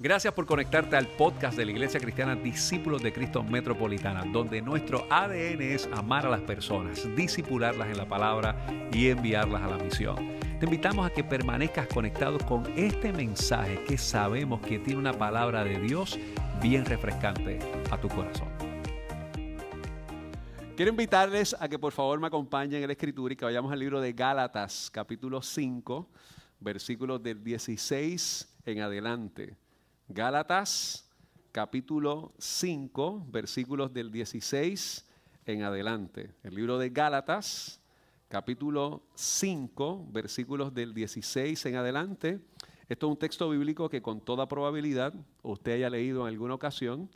Gracias por conectarte al podcast de la Iglesia Cristiana Discípulos de Cristo Metropolitana, donde nuestro ADN es amar a las personas, disipularlas en la palabra y enviarlas a la misión. Te invitamos a que permanezcas conectado con este mensaje que sabemos que tiene una palabra de Dios bien refrescante a tu corazón. Quiero invitarles a que por favor me acompañen en la escritura y que vayamos al libro de Gálatas, capítulo 5, versículos del 16 en adelante. Gálatas capítulo 5, versículos del 16 en adelante. El libro de Gálatas capítulo 5, versículos del 16 en adelante. Esto es un texto bíblico que con toda probabilidad usted haya leído en alguna ocasión.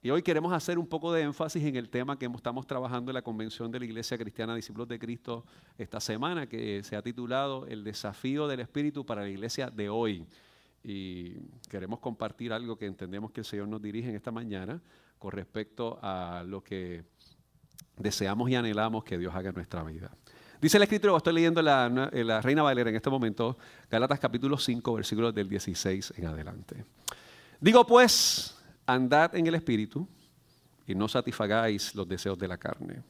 Y hoy queremos hacer un poco de énfasis en el tema que estamos trabajando en la Convención de la Iglesia Cristiana Discípulos de Cristo esta semana, que se ha titulado El desafío del Espíritu para la Iglesia de hoy y queremos compartir algo que entendemos que el Señor nos dirige en esta mañana con respecto a lo que deseamos y anhelamos que Dios haga en nuestra vida. Dice la escritura, estoy leyendo la, la Reina Valera en este momento, Galatas capítulo 5, versículos del 16 en adelante. Digo pues, andad en el Espíritu y no satisfagáis los deseos de la carne.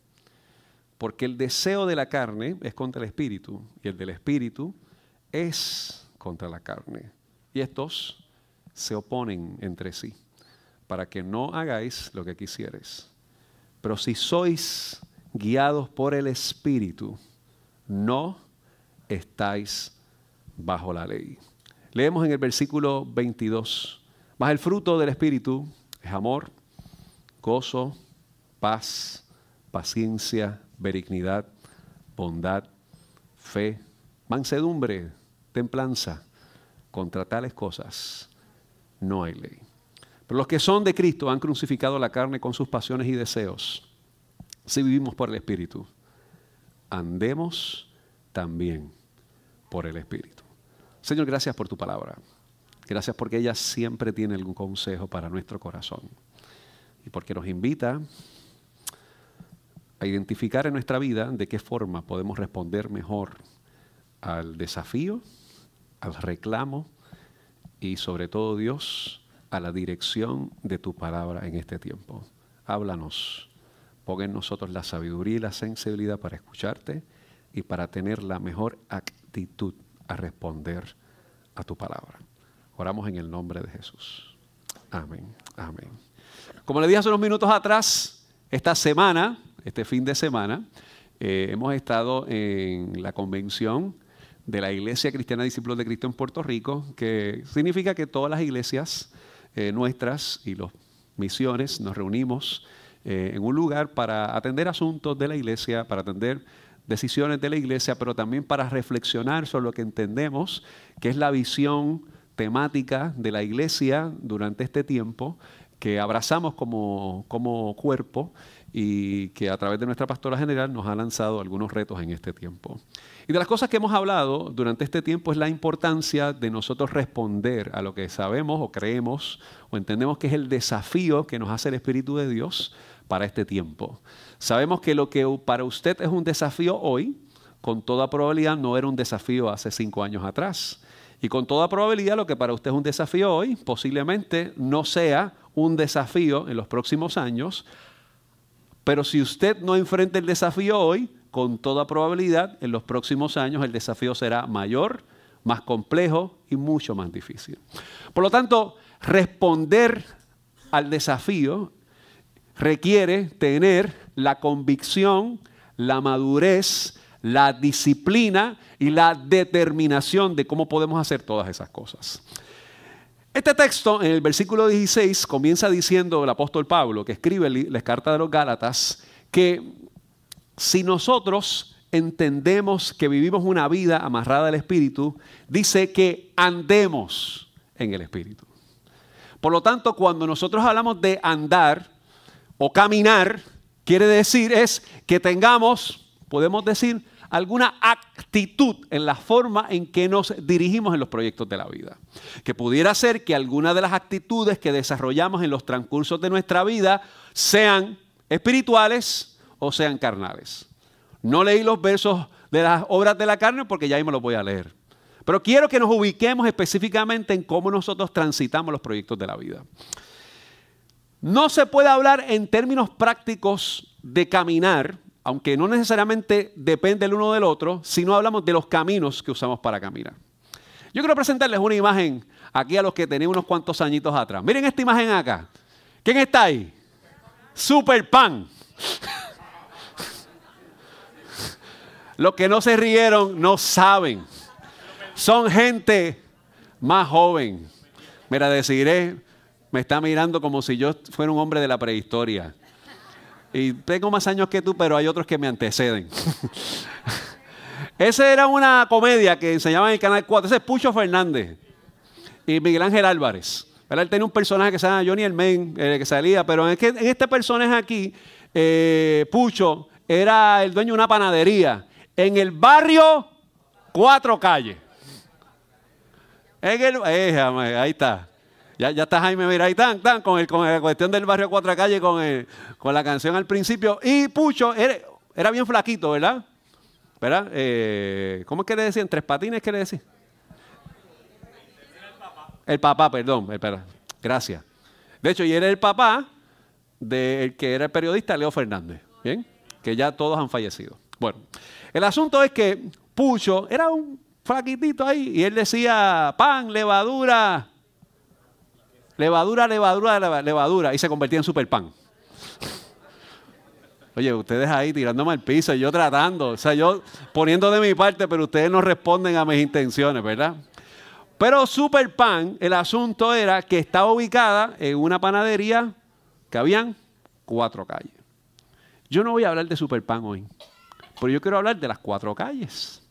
Porque el deseo de la carne es contra el Espíritu y el del Espíritu es contra la carne y estos se oponen entre sí, para que no hagáis lo que quisieres. Pero si sois guiados por el Espíritu, no estáis bajo la ley. Leemos en el versículo 22, más el fruto del Espíritu es amor, gozo, paz, paciencia, benignidad, bondad, fe, mansedumbre, templanza contra tales cosas no hay ley. Pero los que son de Cristo han crucificado la carne con sus pasiones y deseos. Si vivimos por el Espíritu, andemos también por el Espíritu. Señor, gracias por tu palabra. Gracias porque ella siempre tiene algún consejo para nuestro corazón. Y porque nos invita a identificar en nuestra vida de qué forma podemos responder mejor al desafío al reclamo y sobre todo Dios a la dirección de tu palabra en este tiempo. Háblanos, pon en nosotros la sabiduría y la sensibilidad para escucharte y para tener la mejor actitud a responder a tu palabra. Oramos en el nombre de Jesús. Amén, amén. Como le dije hace unos minutos atrás, esta semana, este fin de semana, eh, hemos estado en la convención de la Iglesia Cristiana Discípulos de Cristo en Puerto Rico, que significa que todas las iglesias eh, nuestras y las misiones nos reunimos eh, en un lugar para atender asuntos de la iglesia, para atender decisiones de la iglesia, pero también para reflexionar sobre lo que entendemos que es la visión temática de la iglesia durante este tiempo que abrazamos como, como cuerpo y que a través de nuestra pastora general nos ha lanzado algunos retos en este tiempo. Y de las cosas que hemos hablado durante este tiempo es la importancia de nosotros responder a lo que sabemos o creemos o entendemos que es el desafío que nos hace el Espíritu de Dios para este tiempo. Sabemos que lo que para usted es un desafío hoy, con toda probabilidad no era un desafío hace cinco años atrás. Y con toda probabilidad lo que para usted es un desafío hoy posiblemente no sea un desafío en los próximos años, pero si usted no enfrenta el desafío hoy, con toda probabilidad, en los próximos años el desafío será mayor, más complejo y mucho más difícil. Por lo tanto, responder al desafío requiere tener la convicción, la madurez, la disciplina y la determinación de cómo podemos hacer todas esas cosas. Este texto, en el versículo 16, comienza diciendo el apóstol Pablo, que escribe la carta de los Gálatas, que si nosotros entendemos que vivimos una vida amarrada al Espíritu, dice que andemos en el Espíritu. Por lo tanto, cuando nosotros hablamos de andar o caminar, quiere decir es que tengamos, podemos decir, alguna actitud en la forma en que nos dirigimos en los proyectos de la vida. Que pudiera ser que alguna de las actitudes que desarrollamos en los transcursos de nuestra vida sean espirituales o sean carnales. No leí los versos de las obras de la carne porque ya ahí me los voy a leer. Pero quiero que nos ubiquemos específicamente en cómo nosotros transitamos los proyectos de la vida. No se puede hablar en términos prácticos de caminar, aunque no necesariamente depende el uno del otro, si no hablamos de los caminos que usamos para caminar. Yo quiero presentarles una imagen aquí a los que tenían unos cuantos añitos atrás. Miren esta imagen acá. ¿Quién está ahí? Super Pan. Los que no se rieron no saben. Son gente más joven. Mira, deciré, me está mirando como si yo fuera un hombre de la prehistoria. Y tengo más años que tú, pero hay otros que me anteceden. Esa era una comedia que enseñaban en el Canal 4. Ese es Pucho Fernández y Miguel Ángel Álvarez. Él tenía un personaje que se llama Johnny el eh, que salía, pero en, este personaje aquí, eh, Pucho era el dueño de una panadería en el barrio Cuatro Calles. Eh, ahí está. Ya, está Jaime, mira, ahí están, están con, el, con la cuestión del barrio Cuatro Calles, con, con la canción al principio. Y Pucho era bien flaquito, ¿verdad? ¿verdad? Eh, ¿Cómo es que le decían? ¿Tres patines qué le decían? El papá, perdón, gracias. De hecho, y era el papá del que era el periodista Leo Fernández, ¿bien? Que ya todos han fallecido. Bueno, el asunto es que Pucho era un flaquitito ahí y él decía pan, levadura, levadura, levadura, levadura y se convertía en super pan. Oye, ustedes ahí tirándome al piso y yo tratando, o sea, yo poniendo de mi parte, pero ustedes no responden a mis intenciones, ¿verdad? Pero Super Pan, el asunto era que estaba ubicada en una panadería que habían cuatro calles. Yo no voy a hablar de Super Pan hoy, pero yo quiero hablar de las cuatro calles.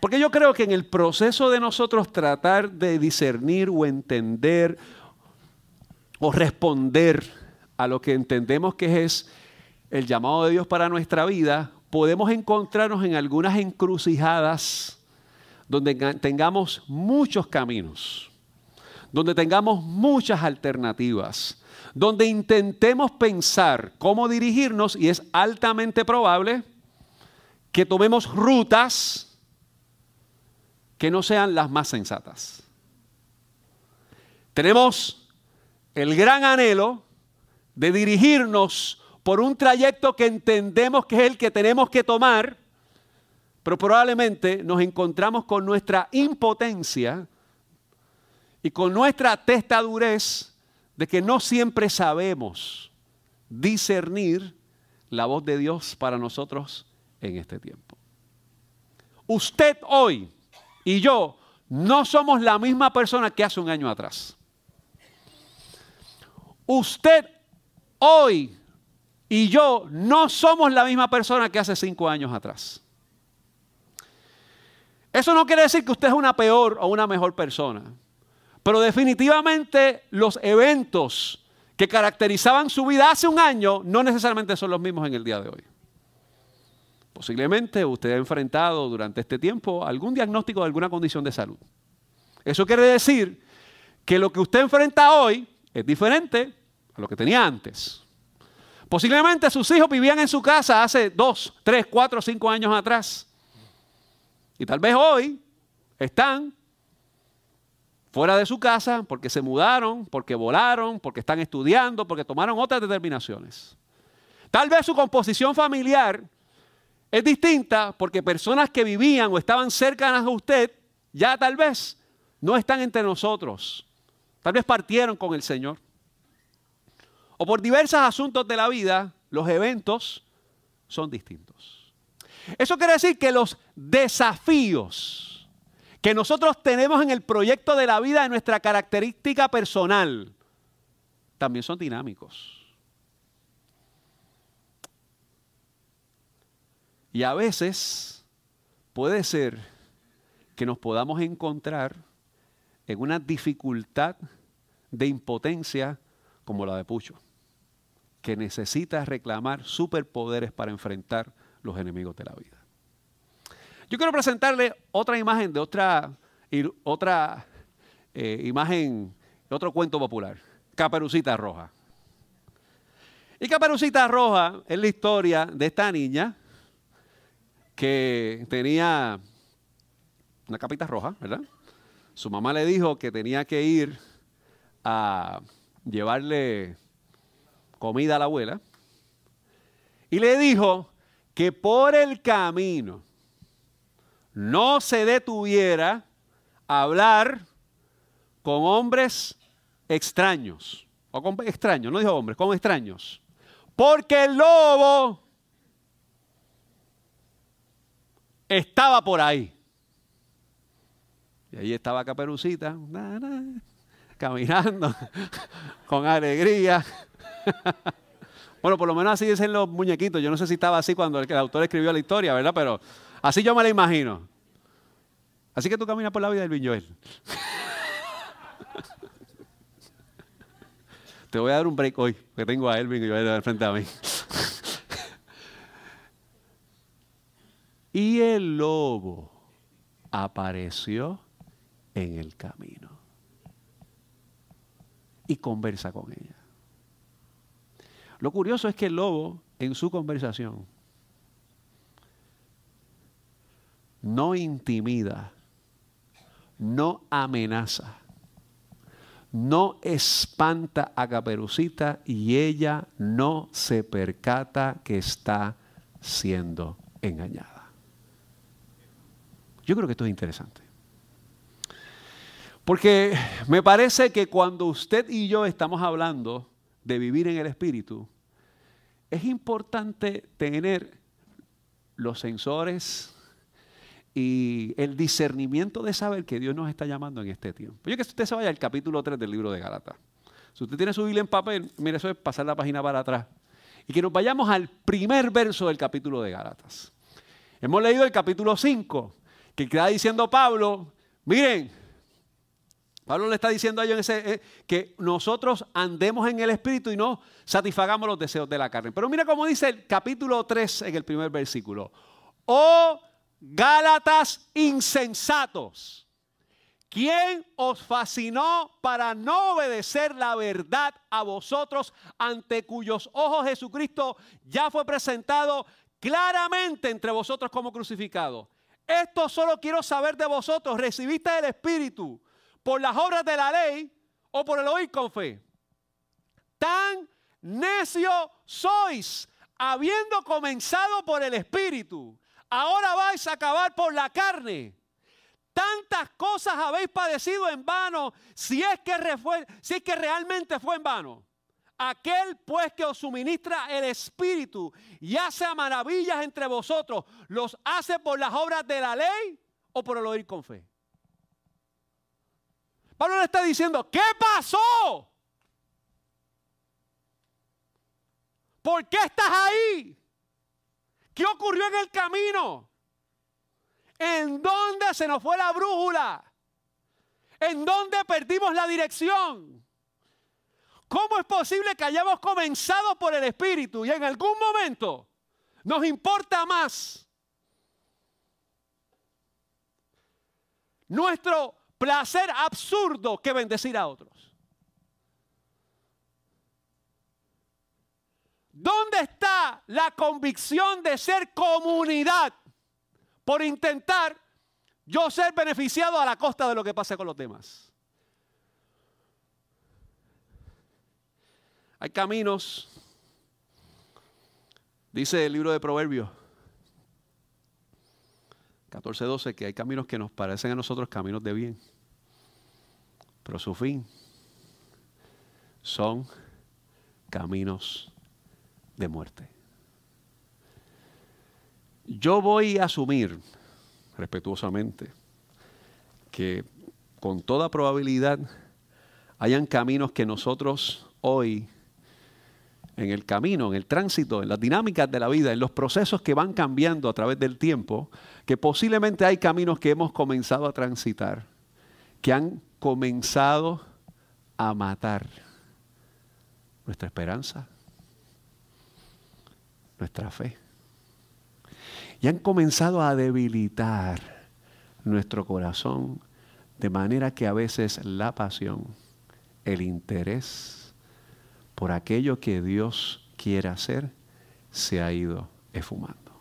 Porque yo creo que en el proceso de nosotros tratar de discernir o entender o responder a lo que entendemos que es el llamado de Dios para nuestra vida, podemos encontrarnos en algunas encrucijadas donde tengamos muchos caminos, donde tengamos muchas alternativas, donde intentemos pensar cómo dirigirnos y es altamente probable que tomemos rutas que no sean las más sensatas. Tenemos el gran anhelo de dirigirnos por un trayecto que entendemos que es el que tenemos que tomar, pero probablemente nos encontramos con nuestra impotencia y con nuestra testadurez de que no siempre sabemos discernir la voz de Dios para nosotros en este tiempo. Usted hoy y yo no somos la misma persona que hace un año atrás. Usted hoy y yo no somos la misma persona que hace cinco años atrás. Eso no quiere decir que usted es una peor o una mejor persona, pero definitivamente los eventos que caracterizaban su vida hace un año no necesariamente son los mismos en el día de hoy. Posiblemente usted ha enfrentado durante este tiempo algún diagnóstico de alguna condición de salud. Eso quiere decir que lo que usted enfrenta hoy es diferente a lo que tenía antes. Posiblemente sus hijos vivían en su casa hace dos, tres, cuatro, cinco años atrás. Y tal vez hoy están fuera de su casa porque se mudaron, porque volaron, porque están estudiando, porque tomaron otras determinaciones. Tal vez su composición familiar es distinta porque personas que vivían o estaban cercanas a usted ya tal vez no están entre nosotros. Tal vez partieron con el Señor o por diversos asuntos de la vida, los eventos son distintos. Eso quiere decir que los desafíos que nosotros tenemos en el proyecto de la vida de nuestra característica personal también son dinámicos. Y a veces puede ser que nos podamos encontrar en una dificultad de impotencia como la de Pucho que necesita reclamar superpoderes para enfrentar los enemigos de la vida. Yo quiero presentarle otra imagen de otra, otra eh, imagen, otro cuento popular, Caperucita Roja. Y Caperucita Roja es la historia de esta niña que tenía una capita roja, ¿verdad? Su mamá le dijo que tenía que ir a llevarle comida a la abuela. Y le dijo que por el camino no se detuviera a hablar con hombres extraños. O con extraños, no dijo hombres, con extraños. Porque el lobo estaba por ahí. Y ahí estaba Caperucita, caminando con alegría. bueno, por lo menos así dicen los muñequitos. Yo no sé si estaba así cuando el, autor escribió la historia, ¿verdad? Pero así yo me la imagino. Así que tú caminas por la vida del Viñuel. Te voy a dar un break hoy, que tengo a Elvin y yo a frente a mí. Y el lobo apareció en el camino y conversa con ella. Lo curioso es que el lobo en su conversación no intimida, no amenaza, no espanta a Caperucita y ella no se percata que está siendo engañada. Yo creo que esto es interesante. Porque me parece que cuando usted y yo estamos hablando de vivir en el Espíritu, es importante tener los sensores y el discernimiento de saber que Dios nos está llamando en este tiempo. Yo que usted se vaya al capítulo 3 del libro de Gálatas. Si usted tiene su Biblia en papel, mire, eso es pasar la página para atrás. Y que nos vayamos al primer verso del capítulo de Gálatas. Hemos leído el capítulo 5, que queda diciendo Pablo, miren, Pablo le está diciendo a ellos ese, eh, que nosotros andemos en el Espíritu y no satisfagamos los deseos de la carne. Pero mira cómo dice el capítulo 3 en el primer versículo. Oh Gálatas insensatos, ¿quién os fascinó para no obedecer la verdad a vosotros ante cuyos ojos Jesucristo ya fue presentado claramente entre vosotros como crucificado? Esto solo quiero saber de vosotros. ¿Recibiste el Espíritu? por las obras de la ley o por el oír con fe. Tan necio sois, habiendo comenzado por el Espíritu, ahora vais a acabar por la carne. Tantas cosas habéis padecido en vano, si es que, si es que realmente fue en vano. Aquel pues que os suministra el Espíritu y hace maravillas entre vosotros, ¿los hace por las obras de la ley o por el oír con fe? Pablo le está diciendo, ¿qué pasó? ¿Por qué estás ahí? ¿Qué ocurrió en el camino? ¿En dónde se nos fue la brújula? ¿En dónde perdimos la dirección? ¿Cómo es posible que hayamos comenzado por el Espíritu y en algún momento nos importa más nuestro placer absurdo que bendecir a otros. ¿Dónde está la convicción de ser comunidad por intentar yo ser beneficiado a la costa de lo que pasa con los demás? Hay caminos, dice el libro de Proverbios, 14.12, que hay caminos que nos parecen a nosotros caminos de bien, pero su fin son caminos de muerte. Yo voy a asumir respetuosamente que con toda probabilidad hayan caminos que nosotros hoy en el camino, en el tránsito, en las dinámicas de la vida, en los procesos que van cambiando a través del tiempo, que posiblemente hay caminos que hemos comenzado a transitar, que han comenzado a matar nuestra esperanza, nuestra fe, y han comenzado a debilitar nuestro corazón de manera que a veces la pasión, el interés, por aquello que Dios quiere hacer, se ha ido esfumando.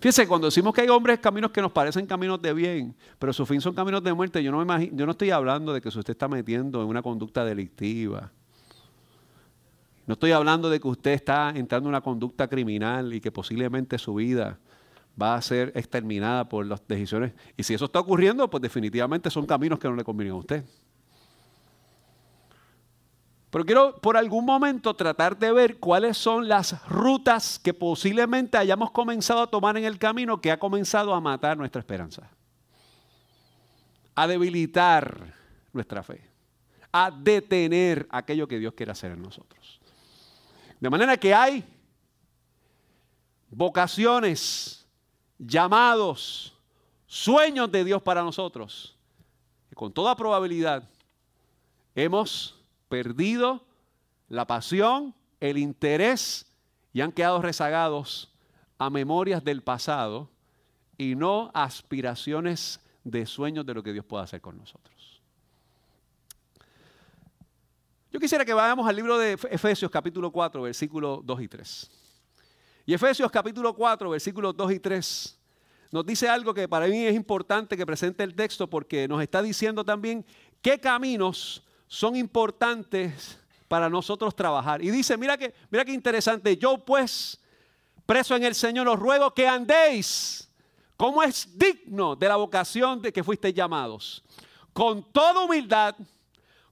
Fíjense, cuando decimos que hay hombres caminos que nos parecen caminos de bien, pero su fin son caminos de muerte, yo no, me imagino, yo no estoy hablando de que usted está metiendo en una conducta delictiva. No estoy hablando de que usted está entrando en una conducta criminal y que posiblemente su vida va a ser exterminada por las decisiones. Y si eso está ocurriendo, pues definitivamente son caminos que no le convienen a usted. Pero quiero por algún momento tratar de ver cuáles son las rutas que posiblemente hayamos comenzado a tomar en el camino que ha comenzado a matar nuestra esperanza, a debilitar nuestra fe, a detener aquello que Dios quiere hacer en nosotros. De manera que hay vocaciones, llamados, sueños de Dios para nosotros. Y con toda probabilidad hemos perdido la pasión, el interés y han quedado rezagados a memorias del pasado y no aspiraciones de sueños de lo que Dios pueda hacer con nosotros. Yo quisiera que vayamos al libro de Efesios capítulo 4, versículos 2 y 3. Y Efesios capítulo 4, versículos 2 y 3 nos dice algo que para mí es importante que presente el texto porque nos está diciendo también qué caminos son importantes para nosotros trabajar. Y dice, mira que, mira qué interesante, yo pues, preso en el Señor, os ruego que andéis como es digno de la vocación de que fuisteis llamados, con toda humildad,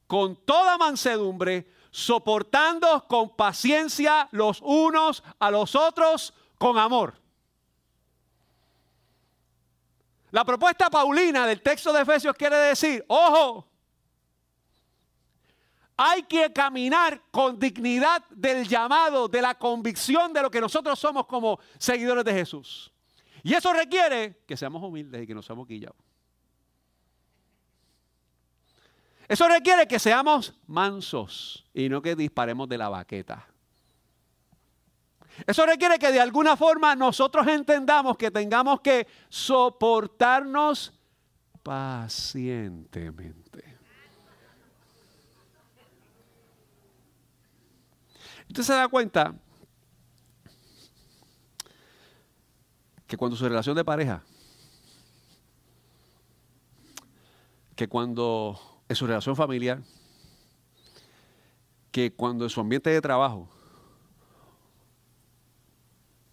con toda mansedumbre, soportando con paciencia los unos a los otros con amor. La propuesta paulina del texto de Efesios quiere decir, ojo, hay que caminar con dignidad del llamado, de la convicción de lo que nosotros somos como seguidores de Jesús. Y eso requiere que seamos humildes y que no seamos quillados. Eso requiere que seamos mansos y no que disparemos de la baqueta. Eso requiere que de alguna forma nosotros entendamos que tengamos que soportarnos pacientemente. Usted se da cuenta que cuando su relación de pareja, que cuando en su relación familiar, que cuando en su ambiente de trabajo,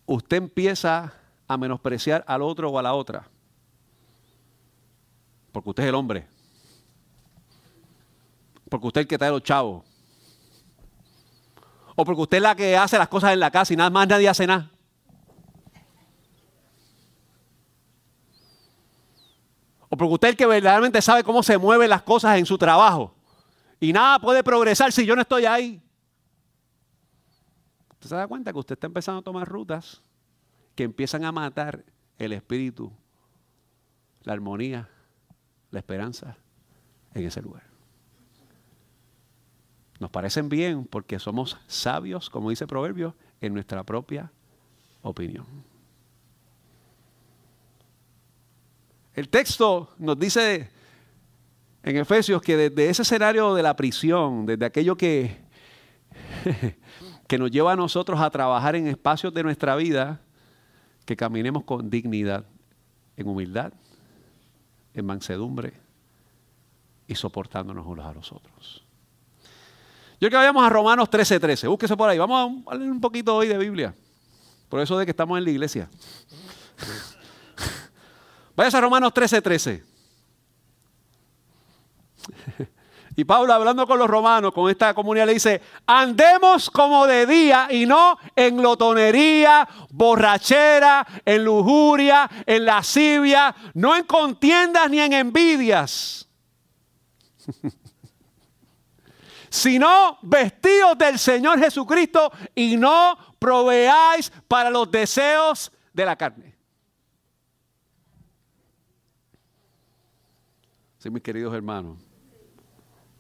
usted empieza a menospreciar al otro o a la otra, porque usted es el hombre, porque usted es el que trae los chavos, o porque usted es la que hace las cosas en la casa y nada más nadie hace nada. O porque usted es el que verdaderamente sabe cómo se mueven las cosas en su trabajo. Y nada puede progresar si yo no estoy ahí. Usted se da cuenta que usted está empezando a tomar rutas que empiezan a matar el espíritu, la armonía, la esperanza en ese lugar. Nos parecen bien porque somos sabios, como dice el proverbio, en nuestra propia opinión. El texto nos dice en Efesios que desde ese escenario de la prisión, desde aquello que, que nos lleva a nosotros a trabajar en espacios de nuestra vida, que caminemos con dignidad, en humildad, en mansedumbre y soportándonos unos a los otros. Yo que vayamos a Romanos 13:13. 13. Búsquese por ahí. Vamos a leer un poquito hoy de Biblia. Por eso de que estamos en la iglesia. Vayas a Romanos 13:13. Y Pablo hablando con los romanos, con esta comunidad, le dice, andemos como de día y no en glotonería, borrachera, en lujuria, en lascivia, no en contiendas ni en envidias. sino vestidos del Señor Jesucristo y no proveáis para los deseos de la carne. Sí, mis queridos hermanos,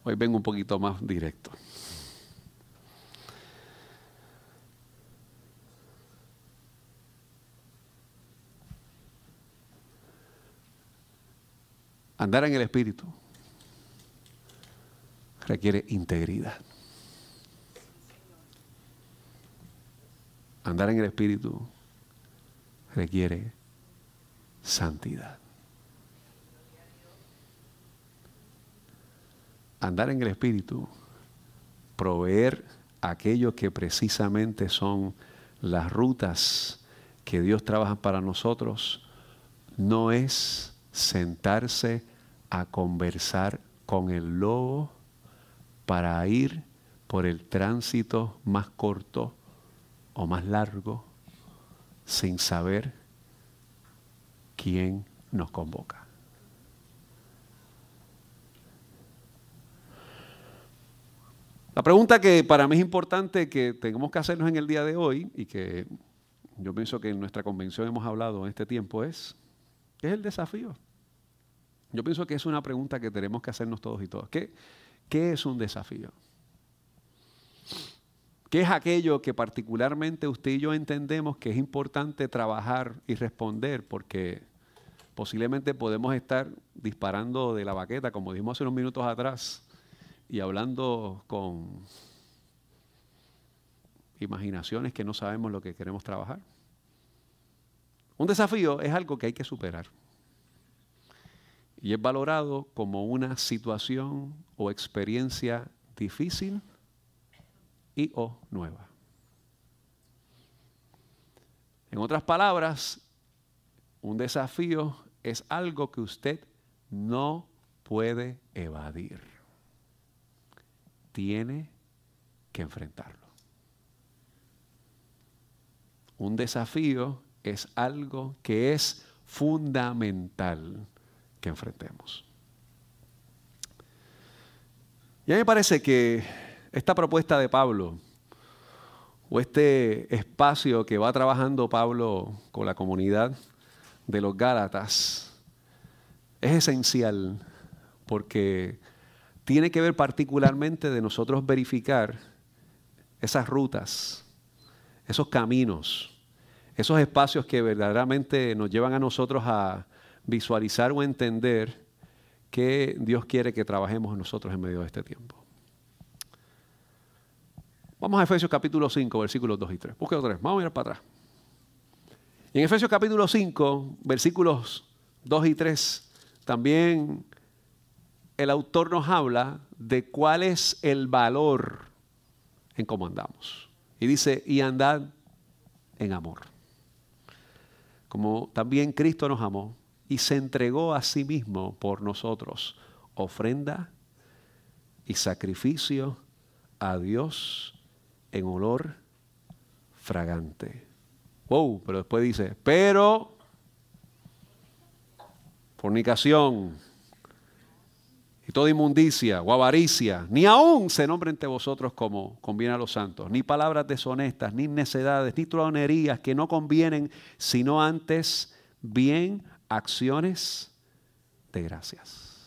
hoy vengo un poquito más directo. Andar en el Espíritu requiere integridad. Andar en el Espíritu requiere santidad. Andar en el Espíritu, proveer aquello que precisamente son las rutas que Dios trabaja para nosotros, no es sentarse a conversar con el lobo para ir por el tránsito más corto o más largo sin saber quién nos convoca. La pregunta que para mí es importante que tenemos que hacernos en el día de hoy y que yo pienso que en nuestra convención hemos hablado en este tiempo es, ¿qué es el desafío? Yo pienso que es una pregunta que tenemos que hacernos todos y todas. ¿Qué, qué es un desafío? ¿Qué es aquello que particularmente usted y yo entendemos que es importante trabajar y responder? Porque posiblemente podemos estar disparando de la baqueta, como dijimos hace unos minutos atrás, y hablando con imaginaciones que no sabemos lo que queremos trabajar. Un desafío es algo que hay que superar. Y es valorado como una situación o experiencia difícil y o nueva. En otras palabras, un desafío es algo que usted no puede evadir tiene que enfrentarlo. Un desafío es algo que es fundamental que enfrentemos. Y a mí me parece que esta propuesta de Pablo, o este espacio que va trabajando Pablo con la comunidad de los Gálatas, es esencial porque tiene que ver particularmente de nosotros verificar esas rutas, esos caminos, esos espacios que verdaderamente nos llevan a nosotros a visualizar o entender que Dios quiere que trabajemos nosotros en medio de este tiempo. Vamos a Efesios capítulo 5, versículos 2 y 3. Busque 3. Vamos a mirar para atrás. en Efesios capítulo 5, versículos 2 y 3, también el autor nos habla de cuál es el valor en cómo andamos. Y dice, y andad en amor. Como también Cristo nos amó y se entregó a sí mismo por nosotros, ofrenda y sacrificio a Dios en olor fragante. Wow, pero después dice, pero fornicación toda inmundicia o avaricia, ni aún se nombre entre vosotros como conviene a los santos, ni palabras deshonestas, ni necedades, ni tronerías que no convienen, sino antes bien acciones de gracias.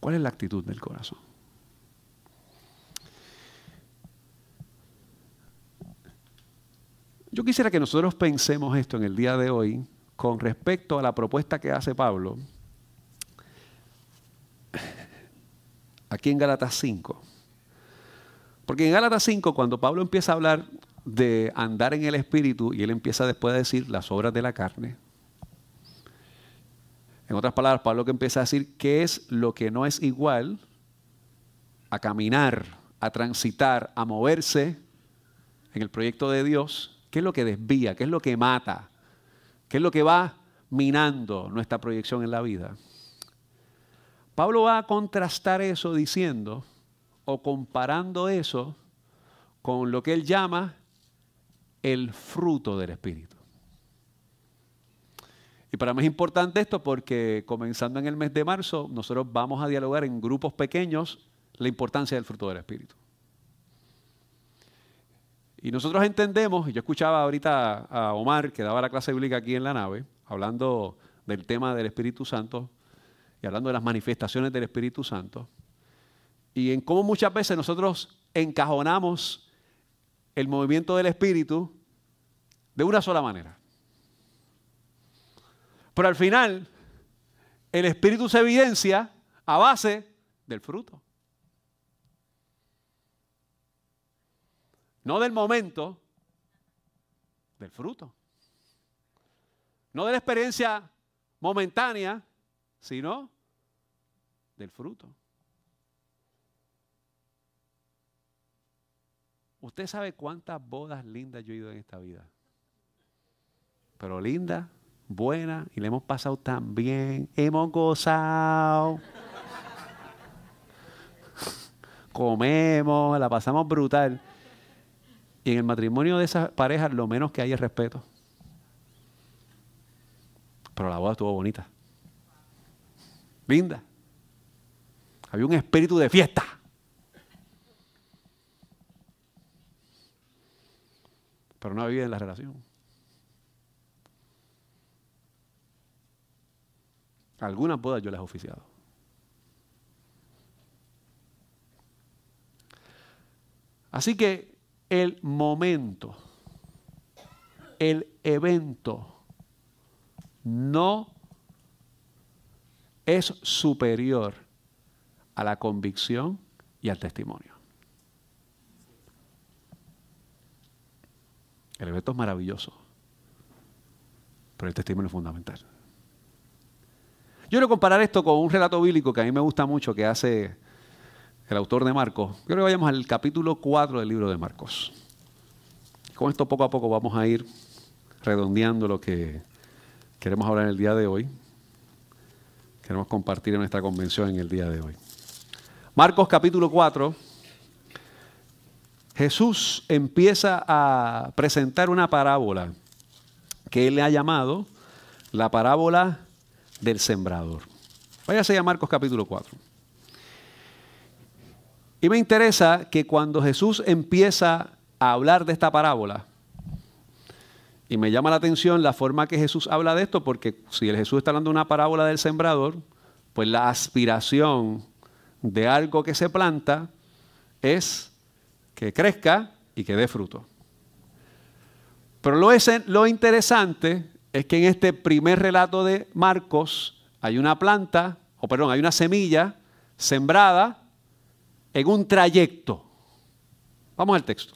¿Cuál es la actitud del corazón? Yo quisiera que nosotros pensemos esto en el día de hoy con respecto a la propuesta que hace Pablo aquí en Gálatas 5. Porque en Gálatas 5, cuando Pablo empieza a hablar de andar en el Espíritu y él empieza después a decir las obras de la carne, en otras palabras, Pablo que empieza a decir qué es lo que no es igual a caminar, a transitar, a moverse en el proyecto de Dios, qué es lo que desvía, qué es lo que mata, qué es lo que va minando nuestra proyección en la vida. Pablo va a contrastar eso diciendo o comparando eso con lo que él llama el fruto del Espíritu. Y para mí es importante esto porque comenzando en el mes de marzo, nosotros vamos a dialogar en grupos pequeños la importancia del fruto del Espíritu. Y nosotros entendemos, yo escuchaba ahorita a Omar, que daba la clase bíblica aquí en la nave, hablando del tema del Espíritu Santo, y hablando de las manifestaciones del Espíritu Santo, y en cómo muchas veces nosotros encajonamos el movimiento del Espíritu de una sola manera. Pero al final, el Espíritu se evidencia a base del fruto. No del momento, del fruto. No de la experiencia momentánea, sino del fruto. Usted sabe cuántas bodas lindas yo he ido en esta vida. Pero linda, buena, y le hemos pasado tan bien. Hemos gozado. Comemos, la pasamos brutal. Y en el matrimonio de esas parejas lo menos que hay es respeto. Pero la boda estuvo bonita. Linda. Había un espíritu de fiesta. Pero no había en la relación. Algunas bodas yo las he oficiado. Así que el momento, el evento, no es superior a la convicción y al testimonio. El evento es maravilloso, pero el testimonio es fundamental. Yo quiero comparar esto con un relato bíblico que a mí me gusta mucho que hace el autor de Marcos. Quiero que vayamos al capítulo 4 del libro de Marcos. Con esto poco a poco vamos a ir redondeando lo que queremos hablar en el día de hoy. Queremos compartir en nuestra convención en el día de hoy. Marcos capítulo 4. Jesús empieza a presentar una parábola que él le ha llamado la parábola del sembrador. Váyase a Marcos capítulo 4. Y me interesa que cuando Jesús empieza a hablar de esta parábola, y me llama la atención la forma que Jesús habla de esto, porque si el Jesús está hablando de una parábola del sembrador, pues la aspiración de algo que se planta es que crezca y que dé fruto. Pero lo, es, lo interesante es que en este primer relato de Marcos hay una planta, o perdón, hay una semilla sembrada en un trayecto. Vamos al texto.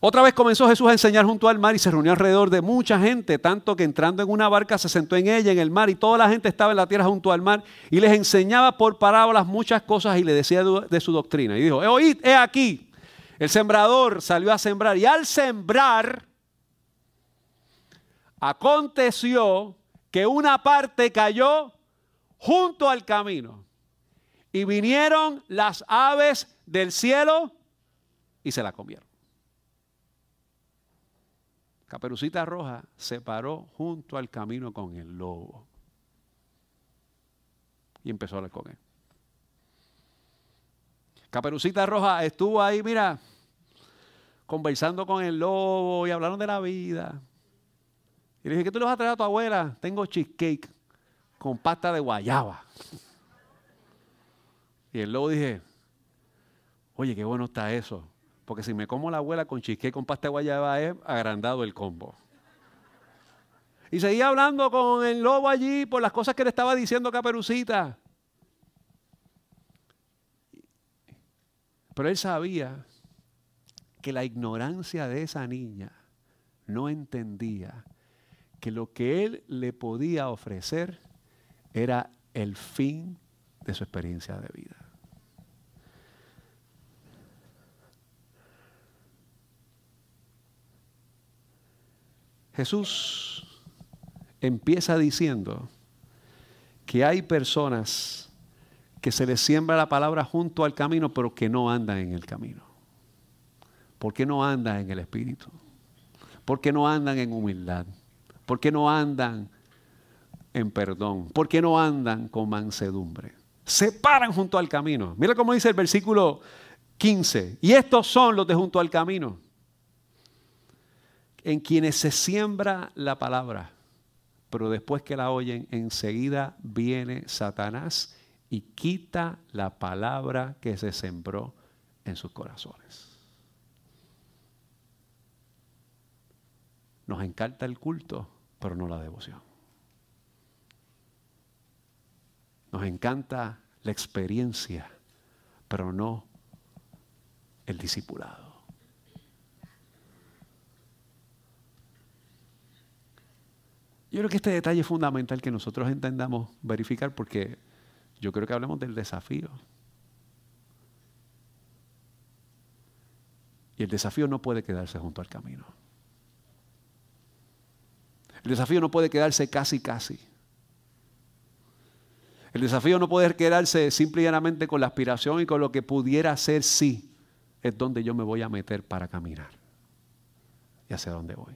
Otra vez comenzó Jesús a enseñar junto al mar y se reunió alrededor de mucha gente, tanto que entrando en una barca se sentó en ella, en el mar, y toda la gente estaba en la tierra junto al mar y les enseñaba por parábolas muchas cosas y le decía de su doctrina. Y dijo, oíd, he aquí, el sembrador salió a sembrar y al sembrar aconteció que una parte cayó junto al camino y vinieron las aves del cielo y se la comieron. Caperucita Roja se paró junto al camino con el lobo y empezó a hablar con él. Caperucita Roja estuvo ahí, mira, conversando con el lobo y hablaron de la vida. Y le dije, ¿qué tú le vas a traer a tu abuela? Tengo cheesecake con pasta de guayaba. Y el lobo dije, oye, qué bueno está eso. Porque si me como la abuela con chisque con pasta de guayaba es agrandado el combo. Y seguía hablando con el lobo allí por las cosas que le estaba diciendo Caperucita. Pero él sabía que la ignorancia de esa niña no entendía que lo que él le podía ofrecer era el fin de su experiencia de vida. Jesús empieza diciendo que hay personas que se les siembra la palabra junto al camino, pero que no andan en el camino. ¿Por qué no andan en el Espíritu? ¿Por qué no andan en humildad? ¿Por qué no andan en perdón? ¿Por qué no andan con mansedumbre? se paran junto al camino. Mira cómo dice el versículo 15. Y estos son los de junto al camino, en quienes se siembra la palabra, pero después que la oyen, enseguida viene Satanás y quita la palabra que se sembró en sus corazones. Nos encanta el culto, pero no la devoción. Nos encanta la experiencia, pero no el discipulado. Yo creo que este detalle es fundamental que nosotros entendamos verificar porque yo creo que hablemos del desafío. Y el desafío no puede quedarse junto al camino. El desafío no puede quedarse casi, casi. El desafío no puede quedarse simple y llanamente con la aspiración y con lo que pudiera ser sí. Es donde yo me voy a meter para caminar. Y hacia dónde voy.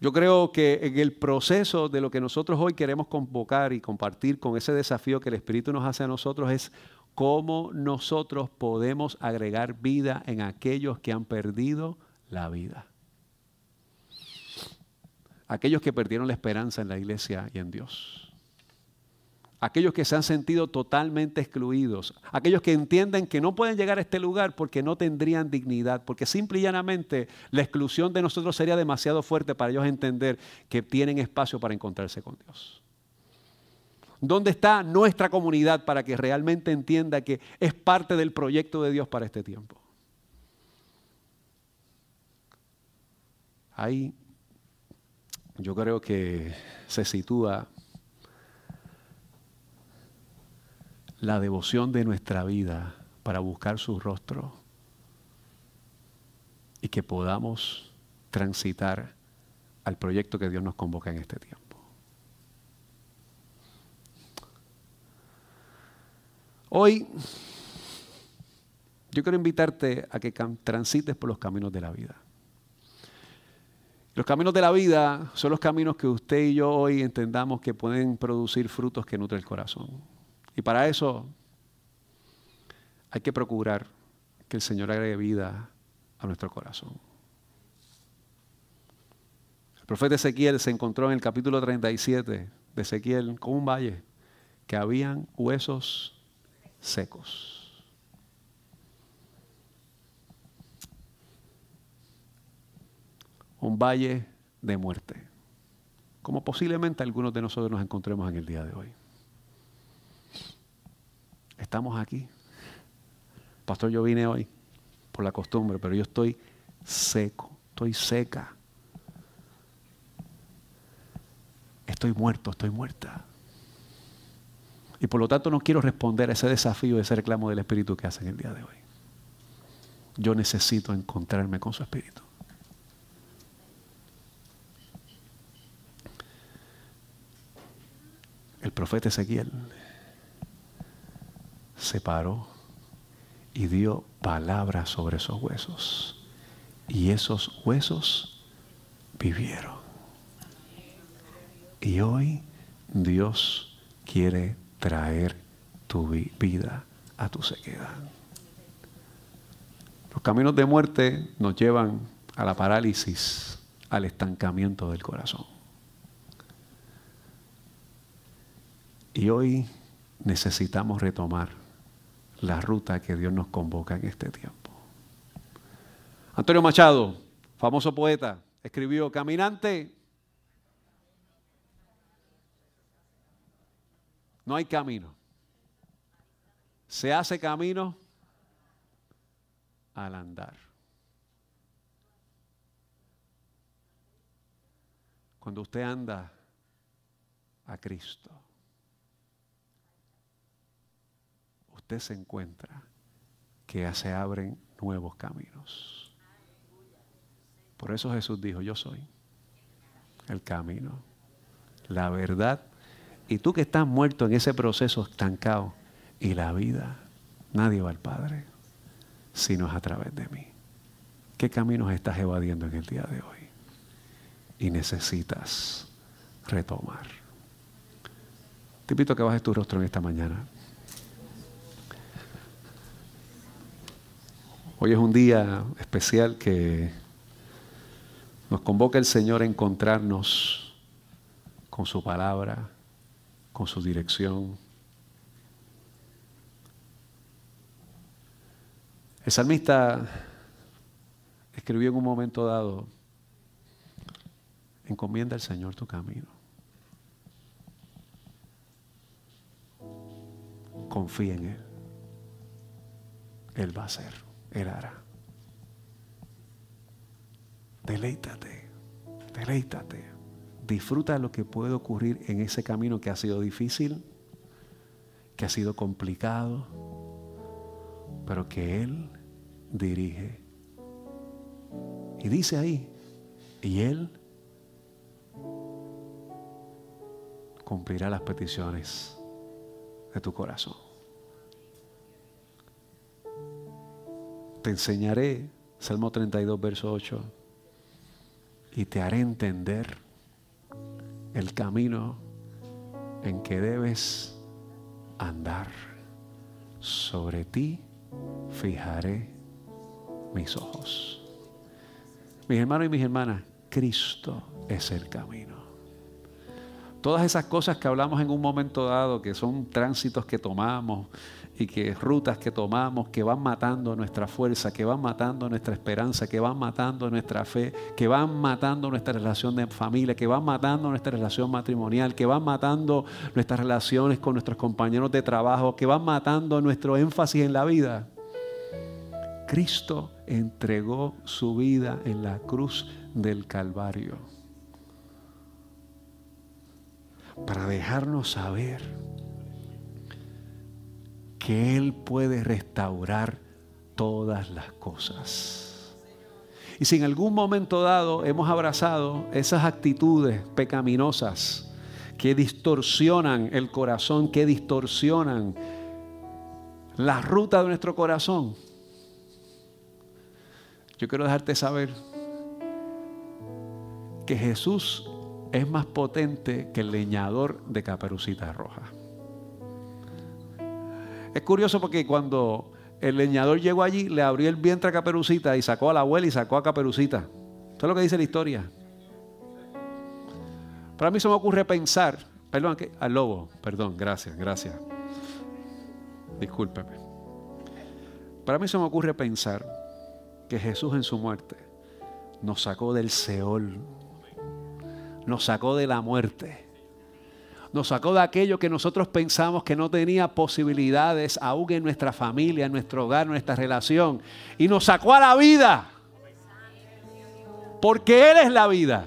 Yo creo que en el proceso de lo que nosotros hoy queremos convocar y compartir con ese desafío que el Espíritu nos hace a nosotros es cómo nosotros podemos agregar vida en aquellos que han perdido la vida. Aquellos que perdieron la esperanza en la iglesia y en Dios aquellos que se han sentido totalmente excluidos, aquellos que entienden que no pueden llegar a este lugar porque no tendrían dignidad, porque simple y llanamente la exclusión de nosotros sería demasiado fuerte para ellos entender que tienen espacio para encontrarse con Dios. ¿Dónde está nuestra comunidad para que realmente entienda que es parte del proyecto de Dios para este tiempo? Ahí yo creo que se sitúa la devoción de nuestra vida para buscar su rostro y que podamos transitar al proyecto que Dios nos convoca en este tiempo. Hoy yo quiero invitarte a que transites por los caminos de la vida. Los caminos de la vida son los caminos que usted y yo hoy entendamos que pueden producir frutos que nutren el corazón. Y para eso hay que procurar que el Señor agregue vida a nuestro corazón. El profeta Ezequiel se encontró en el capítulo 37 de Ezequiel con un valle que habían huesos secos. Un valle de muerte, como posiblemente algunos de nosotros nos encontremos en el día de hoy. Estamos aquí. Pastor, yo vine hoy por la costumbre, pero yo estoy seco, estoy seca. Estoy muerto, estoy muerta. Y por lo tanto no quiero responder a ese desafío, ese reclamo del Espíritu que hacen el día de hoy. Yo necesito encontrarme con su Espíritu. El profeta Ezequiel se paró y dio palabras sobre esos huesos. Y esos huesos vivieron. Y hoy Dios quiere traer tu vida a tu sequedad. Los caminos de muerte nos llevan a la parálisis, al estancamiento del corazón. Y hoy necesitamos retomar la ruta que Dios nos convoca en este tiempo. Antonio Machado, famoso poeta, escribió, caminante, no hay camino. Se hace camino al andar. Cuando usted anda a Cristo. Usted se encuentra que se abren nuevos caminos. Por eso Jesús dijo, yo soy el camino, la verdad. Y tú que estás muerto en ese proceso estancado y la vida, nadie va al Padre sino es a través de mí. ¿Qué caminos estás evadiendo en el día de hoy? Y necesitas retomar. Te invito a que bajes tu rostro en esta mañana. Hoy es un día especial que nos convoca el Señor a encontrarnos con su palabra, con su dirección. El salmista escribió en un momento dado, encomienda al Señor tu camino. Confía en Él. Él va a hacer. Él hará. Deleítate, deleítate Disfruta lo que puede ocurrir en ese camino que ha sido difícil, que ha sido complicado, pero que Él dirige. Y dice ahí, y Él cumplirá las peticiones de tu corazón. Te enseñaré, Salmo 32, verso 8, y te haré entender el camino en que debes andar. Sobre ti fijaré mis ojos. Mis hermanos y mis hermanas, Cristo es el camino. Todas esas cosas que hablamos en un momento dado, que son tránsitos que tomamos y que rutas que tomamos, que van matando nuestra fuerza, que van matando nuestra esperanza, que van matando nuestra fe, que van matando nuestra relación de familia, que van matando nuestra relación matrimonial, que van matando nuestras relaciones con nuestros compañeros de trabajo, que van matando nuestro énfasis en la vida. Cristo entregó su vida en la cruz del Calvario para dejarnos saber que Él puede restaurar todas las cosas. Y si en algún momento dado hemos abrazado esas actitudes pecaminosas que distorsionan el corazón, que distorsionan la ruta de nuestro corazón, yo quiero dejarte saber que Jesús es más potente que el leñador de caperucita roja. Es curioso porque cuando el leñador llegó allí, le abrió el vientre a Caperucita y sacó a la abuela y sacó a Caperucita. Eso es lo que dice la historia. Para mí se me ocurre pensar, perdón, al lobo, perdón, gracias, gracias. Discúlpeme. Para mí se me ocurre pensar que Jesús en su muerte nos sacó del Seol nos sacó de la muerte. Nos sacó de aquello que nosotros pensamos que no tenía posibilidades aún en nuestra familia, en nuestro hogar, en nuestra relación. Y nos sacó a la vida. Porque Él es la vida.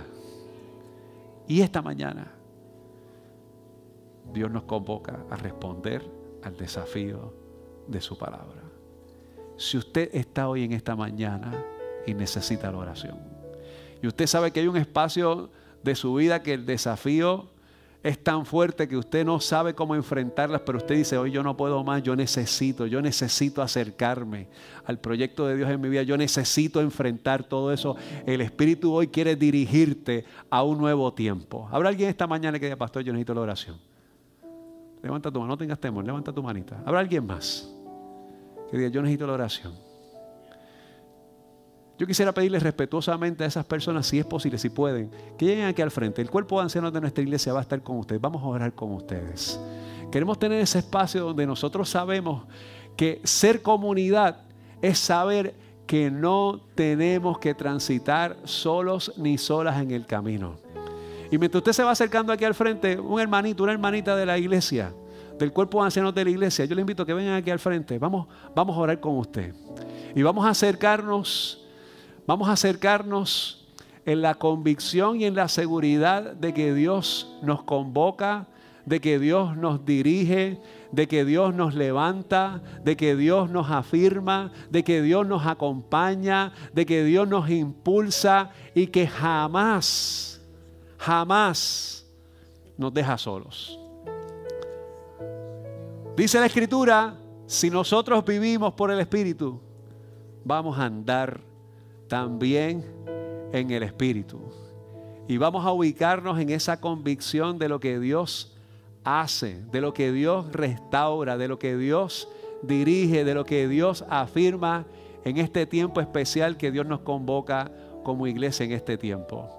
Y esta mañana Dios nos convoca a responder al desafío de su palabra. Si usted está hoy en esta mañana y necesita la oración, y usted sabe que hay un espacio de su vida que el desafío es tan fuerte que usted no sabe cómo enfrentarlas, pero usted dice, hoy yo no puedo más, yo necesito, yo necesito acercarme al proyecto de Dios en mi vida, yo necesito enfrentar todo eso. El Espíritu hoy quiere dirigirte a un nuevo tiempo. ¿Habrá alguien esta mañana que diga, pastor, yo necesito la oración? Levanta tu mano, no tengas temor, levanta tu manita. ¿Habrá alguien más que diga, yo necesito la oración? Yo quisiera pedirles respetuosamente a esas personas, si es posible, si pueden, que lleguen aquí al frente. El cuerpo de ancianos de nuestra iglesia va a estar con ustedes. Vamos a orar con ustedes. Queremos tener ese espacio donde nosotros sabemos que ser comunidad es saber que no tenemos que transitar solos ni solas en el camino. Y mientras usted se va acercando aquí al frente, un hermanito, una hermanita de la iglesia, del cuerpo de ancianos de la iglesia, yo le invito a que vengan aquí al frente. Vamos, vamos a orar con usted. Y vamos a acercarnos Vamos a acercarnos en la convicción y en la seguridad de que Dios nos convoca, de que Dios nos dirige, de que Dios nos levanta, de que Dios nos afirma, de que Dios nos acompaña, de que Dios nos impulsa y que jamás, jamás nos deja solos. Dice la Escritura, si nosotros vivimos por el Espíritu, vamos a andar también en el Espíritu. Y vamos a ubicarnos en esa convicción de lo que Dios hace, de lo que Dios restaura, de lo que Dios dirige, de lo que Dios afirma en este tiempo especial que Dios nos convoca como iglesia en este tiempo.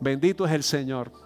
Bendito es el Señor.